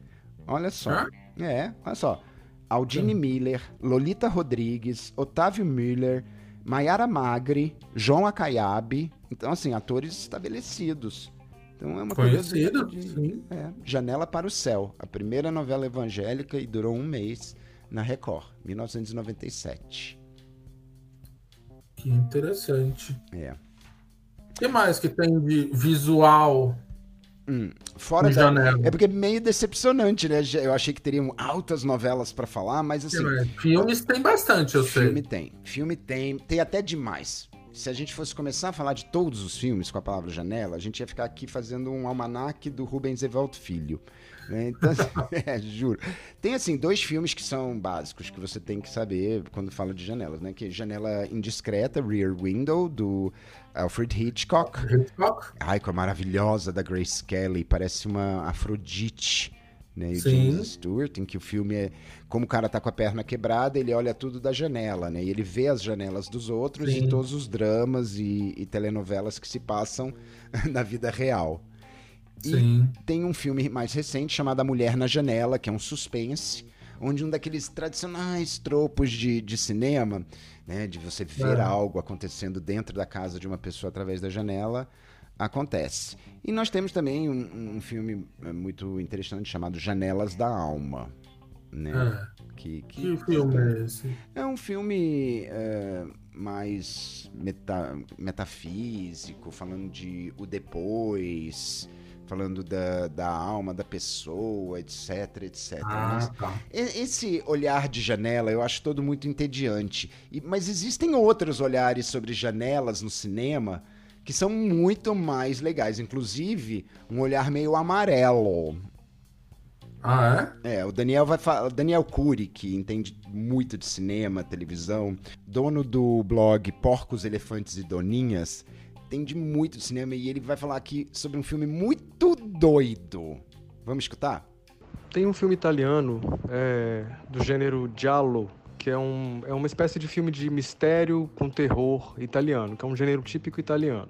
[SPEAKER 2] Olha só. É, olha só. Aldine Miller, Lolita Rodrigues, Otávio Müller, Maiara Magri, João Acaiabe. Então, assim, atores estabelecidos. Então é uma
[SPEAKER 4] Conhecido, de, sim.
[SPEAKER 2] É, Janela para o Céu, a primeira novela evangélica e durou um mês na Record, 1997.
[SPEAKER 4] Que interessante.
[SPEAKER 2] É.
[SPEAKER 4] O que mais que tem de visual?
[SPEAKER 2] Hum, fora da janela. É porque é meio decepcionante, né? Eu achei que teriam altas novelas para falar, mas assim. É,
[SPEAKER 4] filmes tem bastante, eu
[SPEAKER 2] filme sei. Filme tem. Filme tem. Tem até demais se a gente fosse começar a falar de todos os filmes com a palavra janela, a gente ia ficar aqui fazendo um almanaque do Rubens Evaldo Filho. Né? Então, é, juro. Tem, assim, dois filmes que são básicos, que você tem que saber quando fala de janelas, né? Que é Janela Indiscreta, Rear Window, do Alfred Hitchcock.
[SPEAKER 4] Hitchcock?
[SPEAKER 2] Ai, com a maravilhosa da Grace Kelly, parece uma Afrodite né? E James Stewart, em que o filme é como o cara tá com a perna quebrada, ele olha tudo da janela, né? E ele vê as janelas dos outros Sim. e todos os dramas e, e, telenovelas que se passam na vida real. E Sim. tem um filme mais recente chamado A Mulher na Janela, que é um suspense, onde um daqueles tradicionais tropos de, de cinema, né? De você ver é. algo acontecendo dentro da casa de uma pessoa através da janela Acontece. E nós temos também um, um filme é, muito interessante chamado Janelas da Alma. Né?
[SPEAKER 4] É. Que, que, que, filme é esse?
[SPEAKER 2] É um filme é, mais meta, metafísico, falando de o depois, falando da, da alma da pessoa, etc, etc.
[SPEAKER 4] Ah, tá.
[SPEAKER 2] Esse olhar de janela eu acho todo muito entediante. E, mas existem outros olhares sobre janelas no cinema que são muito mais legais. Inclusive, um olhar meio amarelo.
[SPEAKER 4] Ah,
[SPEAKER 2] é? É, o Daniel vai falar. Daniel Cury, que entende muito de cinema, televisão, dono do blog Porcos, Elefantes e Doninhas, entende muito de cinema e ele vai falar aqui sobre um filme muito doido. Vamos escutar?
[SPEAKER 5] Tem um filme italiano é, do gênero giallo, que é, um, é uma espécie de filme de mistério com terror italiano, que é um gênero típico italiano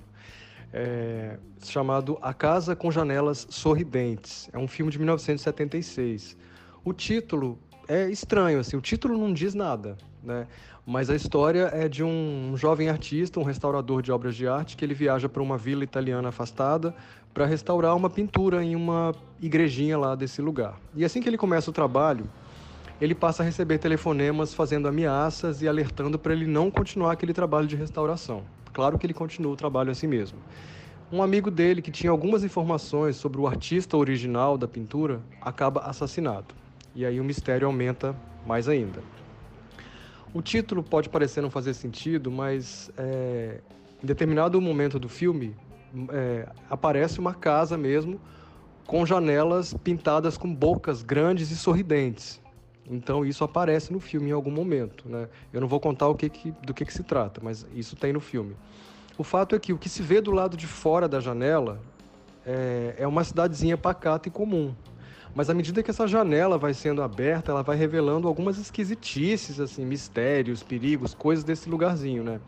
[SPEAKER 5] é, chamado A Casa com Janelas Sorridentes. É um filme de 1976. O título é estranho, assim, o título não diz nada, né? Mas a história é de um jovem artista, um restaurador de obras de arte, que ele viaja para uma vila italiana afastada para restaurar uma pintura em uma igrejinha lá desse lugar. E assim que ele começa o trabalho, ele passa a receber telefonemas fazendo ameaças e alertando para ele não continuar aquele trabalho de restauração. Claro que ele continua o trabalho assim mesmo. Um amigo dele, que tinha algumas informações sobre o artista original da pintura, acaba assassinado. E aí o mistério aumenta mais ainda. O título pode parecer não fazer sentido, mas é, em determinado momento do filme é, aparece uma casa mesmo com janelas pintadas com bocas grandes e sorridentes. Então isso aparece no filme em algum momento, né? Eu não vou contar o que, que do que, que se trata, mas isso tem no filme. O fato é que o que se vê do lado de fora da janela é, é uma cidadezinha pacata e comum. Mas à medida que essa janela vai sendo aberta, ela vai revelando algumas esquisitices, assim, mistérios, perigos, coisas desse lugarzinho, né?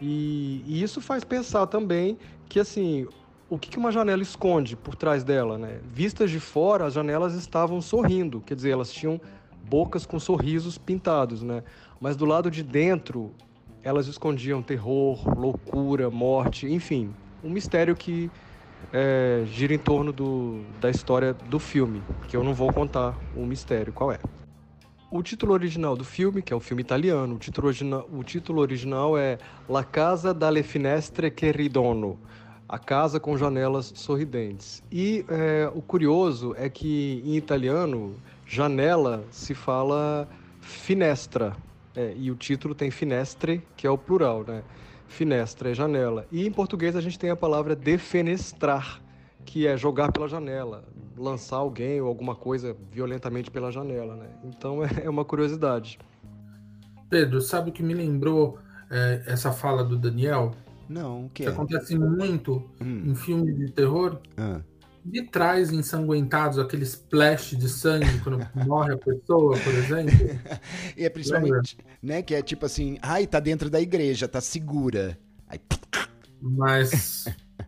[SPEAKER 5] E, e isso faz pensar também que, assim, o que uma janela esconde por trás dela, né? Vistas de fora, as janelas estavam sorrindo, quer dizer, elas tinham bocas com sorrisos pintados, né? Mas do lado de dentro, elas escondiam terror, loucura, morte, enfim, um mistério que é, gira em torno do, da história do filme, que eu não vou contar o mistério qual é. O título original do filme, que é um filme italiano, o título, original, o título original é La Casa dalle Finestre che ridono, a casa com janelas sorridentes. E é, o curioso é que em italiano janela se fala finestra, é, e o título tem finestre, que é o plural, né? Finestra é janela. E em português a gente tem a palavra defenestrar, que é jogar pela janela, lançar alguém ou alguma coisa violentamente pela janela, né? Então é, é uma curiosidade.
[SPEAKER 4] Pedro, sabe o que me lembrou é, essa fala do Daniel?
[SPEAKER 2] Não, o que,
[SPEAKER 4] que é? acontece muito hum. em filmes de terror. Ah vitrais ensanguentados, aquele splash de sangue quando morre a pessoa, por exemplo.
[SPEAKER 2] e é principalmente, Lembra? né, que é tipo assim, ai, tá dentro da igreja, tá segura. Aí...
[SPEAKER 4] Mas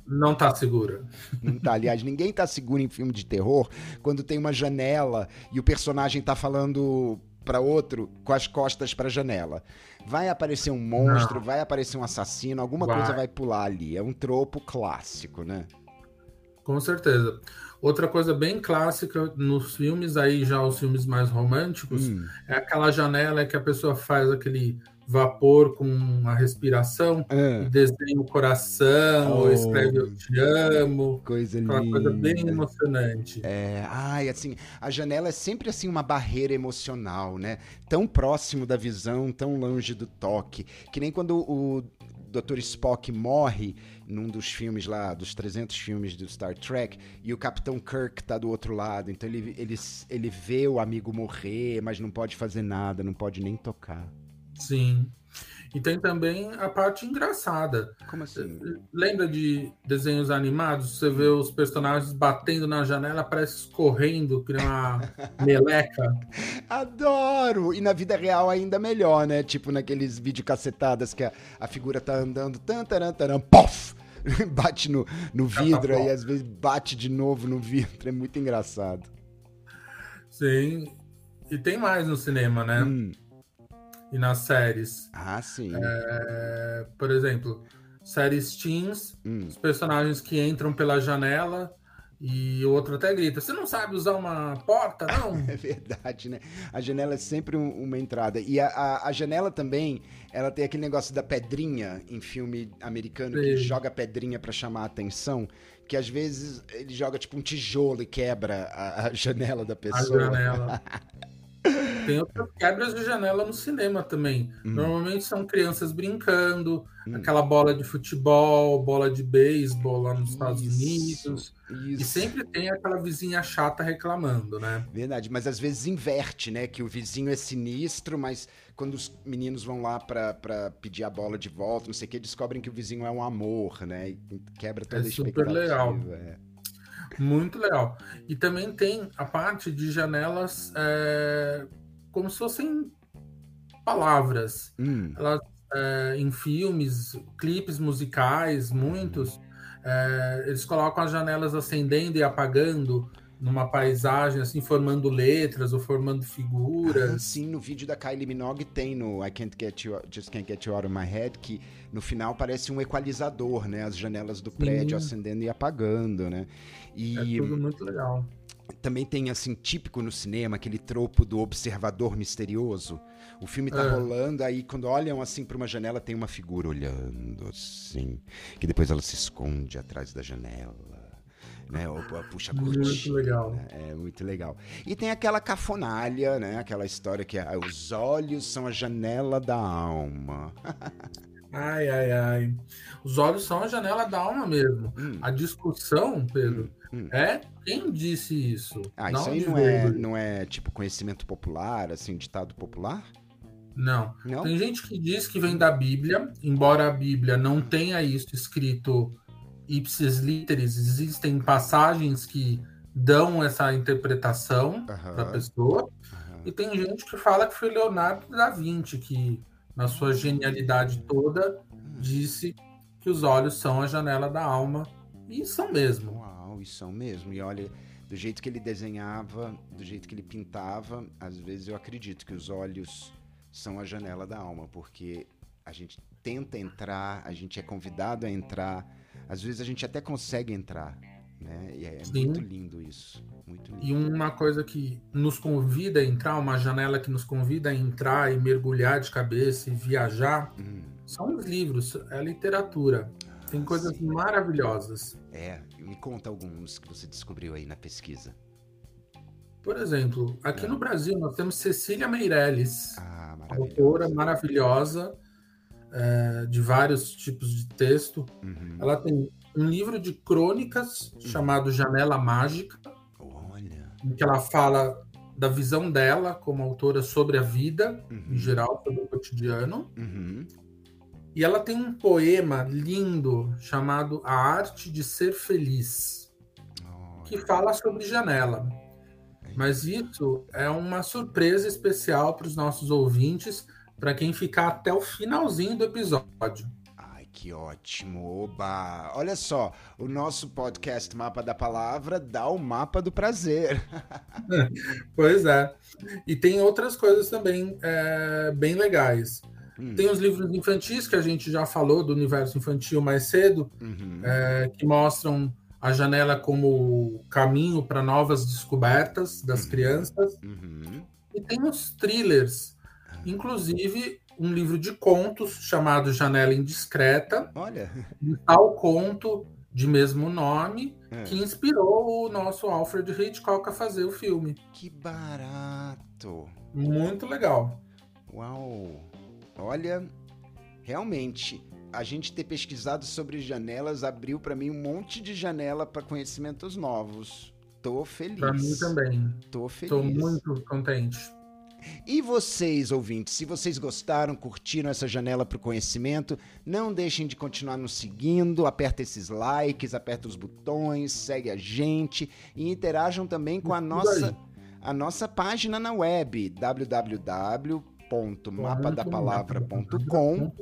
[SPEAKER 4] não tá segura.
[SPEAKER 2] Não tá. Aliás, ninguém tá seguro em filme de terror quando tem uma janela e o personagem tá falando para outro com as costas para a janela. Vai aparecer um monstro, não. vai aparecer um assassino, alguma vai. coisa vai pular ali. É um tropo clássico, né?
[SPEAKER 4] Com certeza. Outra coisa bem clássica nos filmes, aí já os filmes mais românticos, hum. é aquela janela que a pessoa faz aquele vapor com a respiração, é. desenha o coração, oh, ou escreve eu te amo.
[SPEAKER 2] Coisa aquela linda.
[SPEAKER 4] coisa bem emocionante.
[SPEAKER 2] É, ai, assim, a janela é sempre assim uma barreira emocional, né? Tão próximo da visão, tão longe do toque, que nem quando o Dr. Spock morre num dos filmes lá, dos 300 filmes do Star Trek, e o Capitão Kirk tá do outro lado, então ele, ele, ele vê o amigo morrer, mas não pode fazer nada, não pode nem tocar.
[SPEAKER 4] Sim. E tem também a parte engraçada.
[SPEAKER 2] Como assim?
[SPEAKER 4] Lembra de desenhos animados? Você vê os personagens batendo na janela, parece escorrendo, que uma meleca.
[SPEAKER 2] Adoro! E na vida real ainda melhor, né? Tipo naqueles videocacetadas que a, a figura tá andando, tan, taran, taran, pof! bate no, no vidro e às vezes bate de novo no vidro. É muito engraçado.
[SPEAKER 4] Sim. E tem mais no cinema, né? Hum e nas séries.
[SPEAKER 2] Ah, sim.
[SPEAKER 4] É, por exemplo, séries teens, hum. os personagens que entram pela janela e o outro até grita: Você não sabe usar uma porta, não?
[SPEAKER 2] é verdade, né? A janela é sempre um, uma entrada. E a, a, a, janela também, ela tem aquele negócio da pedrinha em filme americano Sim. que joga pedrinha para chamar a atenção. Que às vezes ele joga tipo um tijolo e quebra a, a janela da pessoa.
[SPEAKER 4] A janela. Tem outras quebras de janela no cinema também. Hum. Normalmente são crianças brincando, hum. aquela bola de futebol, bola de beisebol lá nos Estados Unidos. Isso. E sempre tem aquela vizinha chata reclamando, né?
[SPEAKER 2] Verdade, mas às vezes inverte, né? Que o vizinho é sinistro, mas quando os meninos vão lá pra pedir a bola de volta, não sei o que, descobrem que o vizinho é um amor, né? E quebra toda é a expectativa. Super legal. É.
[SPEAKER 4] Muito legal. E também tem a parte de janelas é, como se fossem palavras. Hum. Elas, é, em filmes, clipes musicais, muitos, é, eles colocam as janelas acendendo e apagando numa paisagem, assim, formando letras ou formando figuras. Ah,
[SPEAKER 2] sim, no vídeo da Kylie Minogue tem no I Can't Get You, Just Can't Get You Out of My Head, que no final parece um equalizador, né? As janelas do prédio sim. acendendo e apagando, né?
[SPEAKER 4] E... É tudo muito legal.
[SPEAKER 2] Também tem, assim, típico no cinema, aquele tropo do observador misterioso. O filme tá é. rolando, aí quando olham assim para uma janela, tem uma figura olhando, assim. Que depois ela se esconde atrás da janela né? Ou puxa a cortina. Muito legal. É muito legal. E tem aquela cafonalha, né? Aquela história que é, os olhos são a janela da alma.
[SPEAKER 4] ai, ai, ai. Os olhos são a janela da alma mesmo. Hum. A discussão, Pedro, hum, hum. é quem disse isso.
[SPEAKER 2] Ah, não isso aí não é, não é tipo conhecimento popular, assim, ditado popular?
[SPEAKER 4] Não. não. Tem gente que diz que vem da Bíblia, embora a Bíblia não tenha isso escrito ipsis literis, existem passagens que dão essa interpretação uhum. para a pessoa. Uhum. E tem gente que fala que foi Leonardo da Vinci que, na sua genialidade toda, uhum. disse que os olhos são a janela da alma. E são mesmo.
[SPEAKER 2] Uau, e são mesmo. E olha, do jeito que ele desenhava, do jeito que ele pintava, às vezes eu acredito que os olhos são a janela da alma, porque a gente tenta entrar, a gente é convidado a entrar às vezes a gente até consegue entrar, né? E é Sim. muito lindo isso. Muito lindo.
[SPEAKER 4] E uma coisa que nos convida a entrar, uma janela que nos convida a entrar e mergulhar de cabeça e viajar, hum. são os livros, é a literatura. Tem ah, coisas sim. maravilhosas.
[SPEAKER 2] É, me conta alguns que você descobriu aí na pesquisa.
[SPEAKER 4] Por exemplo, aqui é. no Brasil nós temos Cecília Meirelles, ah, autora maravilhosa, é, de vários tipos de texto. Uhum. Ela tem um livro de crônicas uhum. chamado Janela Mágica, Olha. em que ela fala da visão dela como autora sobre a vida, uhum. em geral, sobre o cotidiano. Uhum. E ela tem um poema lindo chamado A Arte de Ser Feliz, que fala sobre janela. Mas isso é uma surpresa especial para os nossos ouvintes, para quem ficar até o finalzinho do episódio.
[SPEAKER 2] Que ótimo! Oba! Olha só, o nosso podcast Mapa da Palavra dá o mapa do prazer.
[SPEAKER 4] pois é. E tem outras coisas também é, bem legais. Hum. Tem os livros infantis que a gente já falou do universo infantil mais cedo, uhum. é, que mostram a janela como caminho para novas descobertas das uhum. crianças. Uhum. E tem os thrillers Inclusive, um livro de contos chamado Janela Indiscreta.
[SPEAKER 2] Olha.
[SPEAKER 4] Um tal conto de mesmo nome é. que inspirou o nosso Alfred Hitchcock a fazer o filme.
[SPEAKER 2] Que barato!
[SPEAKER 4] Muito legal.
[SPEAKER 2] Uau! Olha, realmente, a gente ter pesquisado sobre janelas abriu para mim um monte de janela para conhecimentos novos. Tô feliz. Para
[SPEAKER 4] mim também.
[SPEAKER 2] Tô feliz.
[SPEAKER 4] Tô muito contente.
[SPEAKER 2] E vocês, ouvintes, se vocês gostaram, curtiram essa janela para o conhecimento, não deixem de continuar nos seguindo, aperta esses likes, aperta os botões, segue a gente e interajam também com a nossa, a nossa página na web, www.mapadapalavra.com,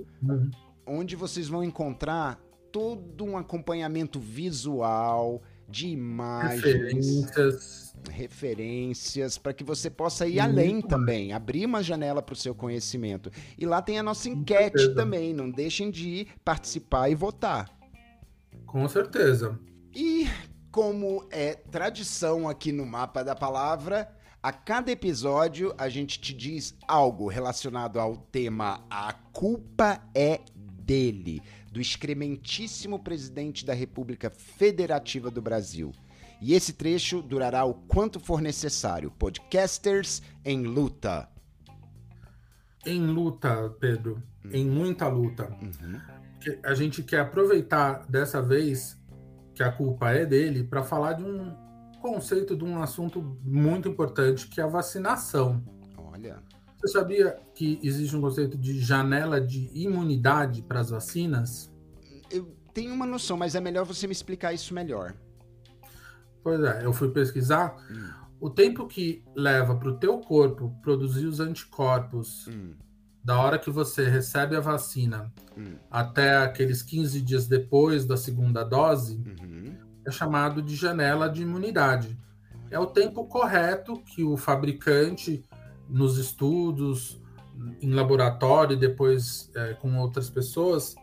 [SPEAKER 2] onde vocês vão encontrar todo um acompanhamento visual de imagens,
[SPEAKER 4] referências,
[SPEAKER 2] referências para que você possa ir Muito além mais. também, abrir uma janela para o seu conhecimento. E lá tem a nossa enquete também, não deixem de ir participar e votar.
[SPEAKER 4] Com certeza.
[SPEAKER 2] E como é tradição aqui no Mapa da Palavra, a cada episódio a gente te diz algo relacionado ao tema A culpa é dele, do excrementíssimo presidente da República Federativa do Brasil. E esse trecho durará o quanto for necessário. Podcasters em luta.
[SPEAKER 4] Em luta, Pedro. Hum. Em muita luta. Uhum. A gente quer aproveitar dessa vez que a culpa é dele, para falar de um conceito, de um assunto muito importante, que é a vacinação.
[SPEAKER 2] Olha.
[SPEAKER 4] Você sabia que existe um conceito de janela de imunidade para as vacinas?
[SPEAKER 2] Eu tenho uma noção, mas é melhor você me explicar isso melhor.
[SPEAKER 4] Pois é, eu fui pesquisar. Hum. O tempo que leva para o teu corpo produzir os anticorpos hum da hora que você recebe a vacina hum. até aqueles 15 dias depois da segunda dose, uhum. é chamado de janela de imunidade. É o tempo correto que o fabricante, nos estudos, em laboratório e depois é, com outras pessoas,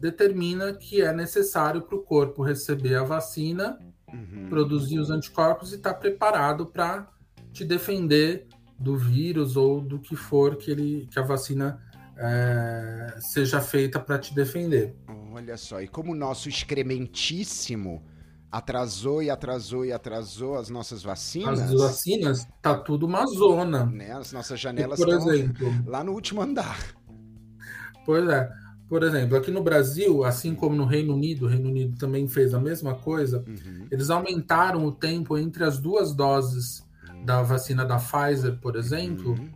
[SPEAKER 4] determina que é necessário para o corpo receber a vacina, uhum. produzir os anticorpos e estar tá preparado para te defender do vírus ou do que for que, ele, que a vacina é, seja feita para te defender.
[SPEAKER 2] Olha só, e como o nosso excrementíssimo atrasou e atrasou e atrasou as nossas vacinas.
[SPEAKER 4] As vacinas, tá tudo uma zona.
[SPEAKER 2] Né? As nossas janelas estão lá no último andar.
[SPEAKER 4] Pois é. Por exemplo, aqui no Brasil, assim como no Reino Unido, o Reino Unido também fez a mesma coisa, uhum. eles aumentaram o tempo entre as duas doses da vacina da Pfizer, por exemplo, uhum.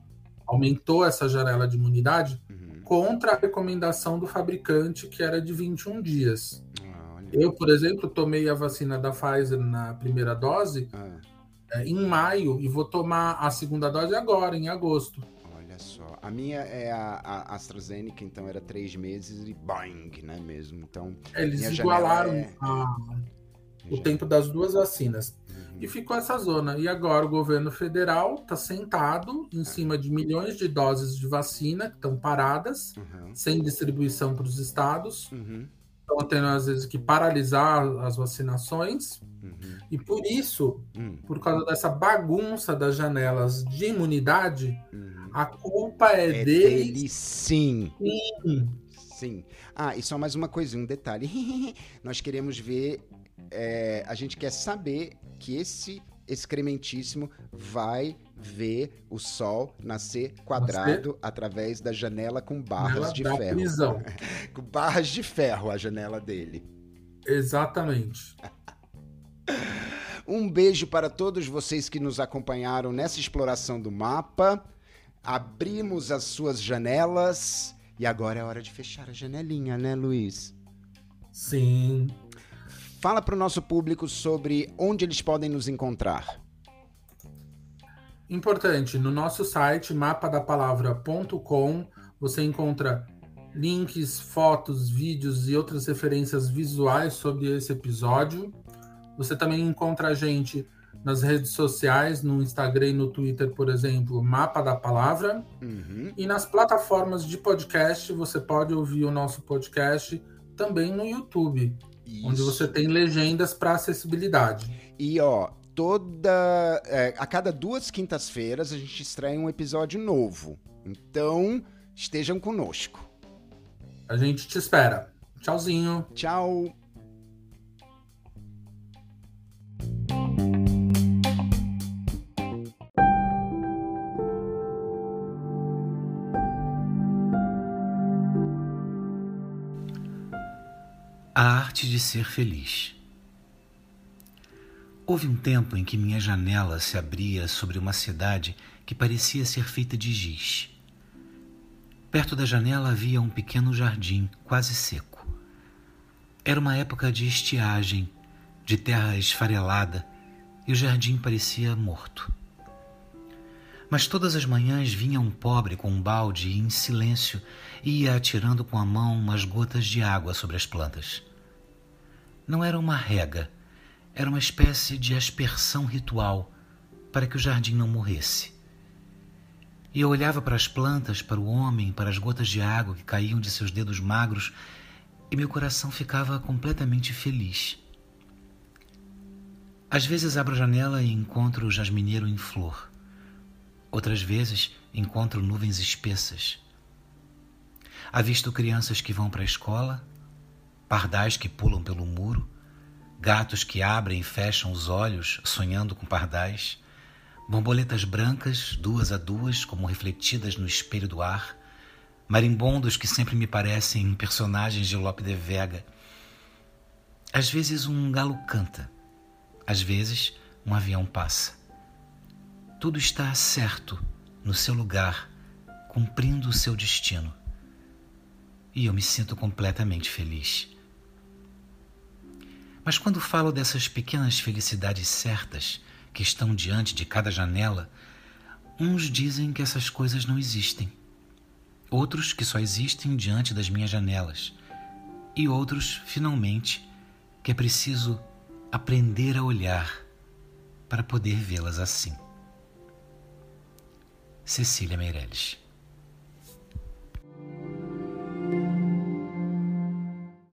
[SPEAKER 4] aumentou essa janela de imunidade uhum. contra a recomendação do fabricante, que era de 21 dias. Eu, por exemplo, tomei a vacina da Pfizer na primeira dose ah. é, em maio e vou tomar a segunda dose agora, em agosto.
[SPEAKER 2] Olha só. A minha é a, a AstraZeneca, então era três meses e bang, né mesmo? Então,
[SPEAKER 4] Eles igualaram é... a, o tempo das duas vacinas e ficou essa zona. E agora o governo federal está sentado em cima de milhões de doses de vacina que estão paradas, uhum. sem distribuição para os estados. Uhum. Estão tendo, às vezes, que paralisar as vacinações. Uhum. E por isso, hum. por causa dessa bagunça das janelas de imunidade, uhum. a culpa é, é deles. Dele,
[SPEAKER 2] sim. sim. Sim. Ah, e só mais uma coisinha, um detalhe. Nós queremos ver é, a gente quer saber que esse excrementíssimo vai ver o sol nascer quadrado Você? através da janela com barras de ferro. Prisão. com barras de ferro a janela dele.
[SPEAKER 4] Exatamente.
[SPEAKER 2] um beijo para todos vocês que nos acompanharam nessa exploração do mapa. Abrimos as suas janelas e agora é hora de fechar a janelinha, né, Luiz?
[SPEAKER 4] Sim.
[SPEAKER 2] Fala para o nosso público sobre onde eles podem nos encontrar.
[SPEAKER 4] Importante, no nosso site mapadapalavra.com você encontra links, fotos, vídeos e outras referências visuais sobre esse episódio. Você também encontra a gente nas redes sociais, no Instagram e no Twitter, por exemplo, Mapa da Palavra. Uhum. E nas plataformas de podcast, você pode ouvir o nosso podcast também no YouTube. Isso. Onde você tem legendas para acessibilidade.
[SPEAKER 2] E ó, toda. É, a cada duas quintas-feiras a gente estreia um episódio novo. Então, estejam conosco.
[SPEAKER 4] A gente te espera. Tchauzinho.
[SPEAKER 2] Tchau.
[SPEAKER 6] A arte de ser feliz. Houve um tempo em que minha janela se abria sobre uma cidade que parecia ser feita de giz. Perto da janela havia um pequeno jardim quase seco. Era uma época de estiagem, de terra esfarelada, e o jardim parecia morto. Mas todas as manhãs vinha um pobre com um balde e, em silêncio, ia atirando com a mão umas gotas de água sobre as plantas. Não era uma rega, era uma espécie de aspersão ritual para que o jardim não morresse. E eu olhava para as plantas, para o homem, para as gotas de água que caíam de seus dedos magros, e meu coração ficava completamente feliz. Às vezes abro a janela e encontro o jasmineiro em flor. Outras vezes encontro nuvens espessas. Avisto crianças que vão para a escola, pardais que pulam pelo muro, gatos que abrem e fecham os olhos sonhando com pardais, borboletas brancas, duas a duas, como refletidas no espelho do ar, marimbondos que sempre me parecem personagens de Lope de Vega. Às vezes um galo canta, às vezes um avião passa. Tudo está certo no seu lugar, cumprindo o seu destino. E eu me sinto completamente feliz. Mas quando falo dessas pequenas felicidades certas, que estão diante de cada janela, uns dizem que essas coisas não existem, outros que só existem diante das minhas janelas, e outros, finalmente, que é preciso aprender a olhar para poder vê-las assim. Cecília Meirelles